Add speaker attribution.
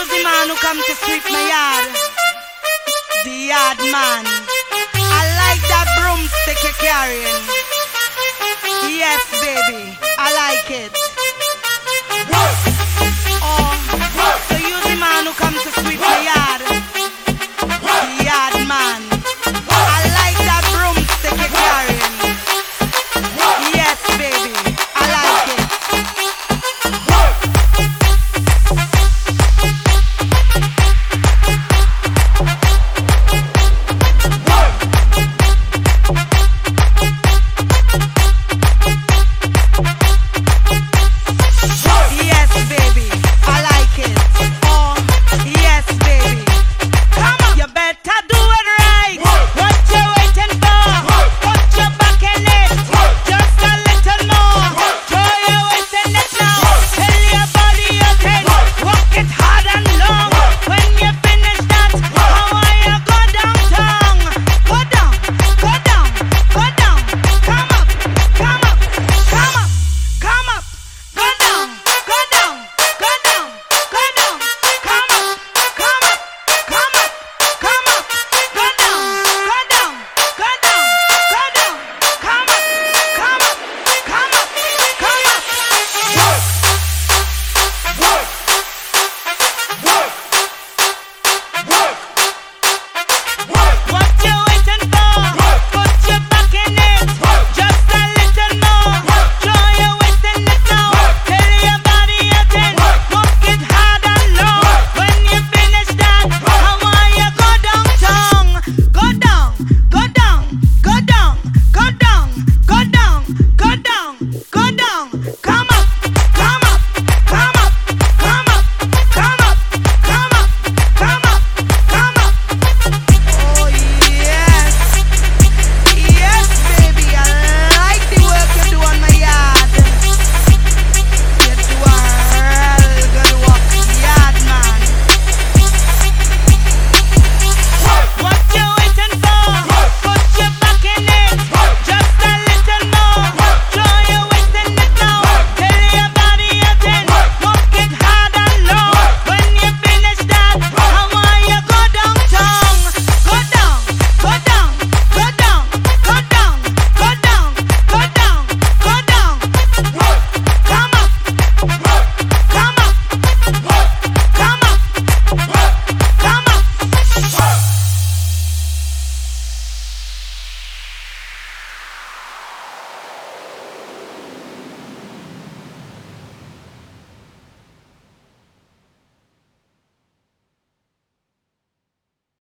Speaker 1: Excuse the man who come to sweep my yard. The yard man. I like that broomstick you're carrying.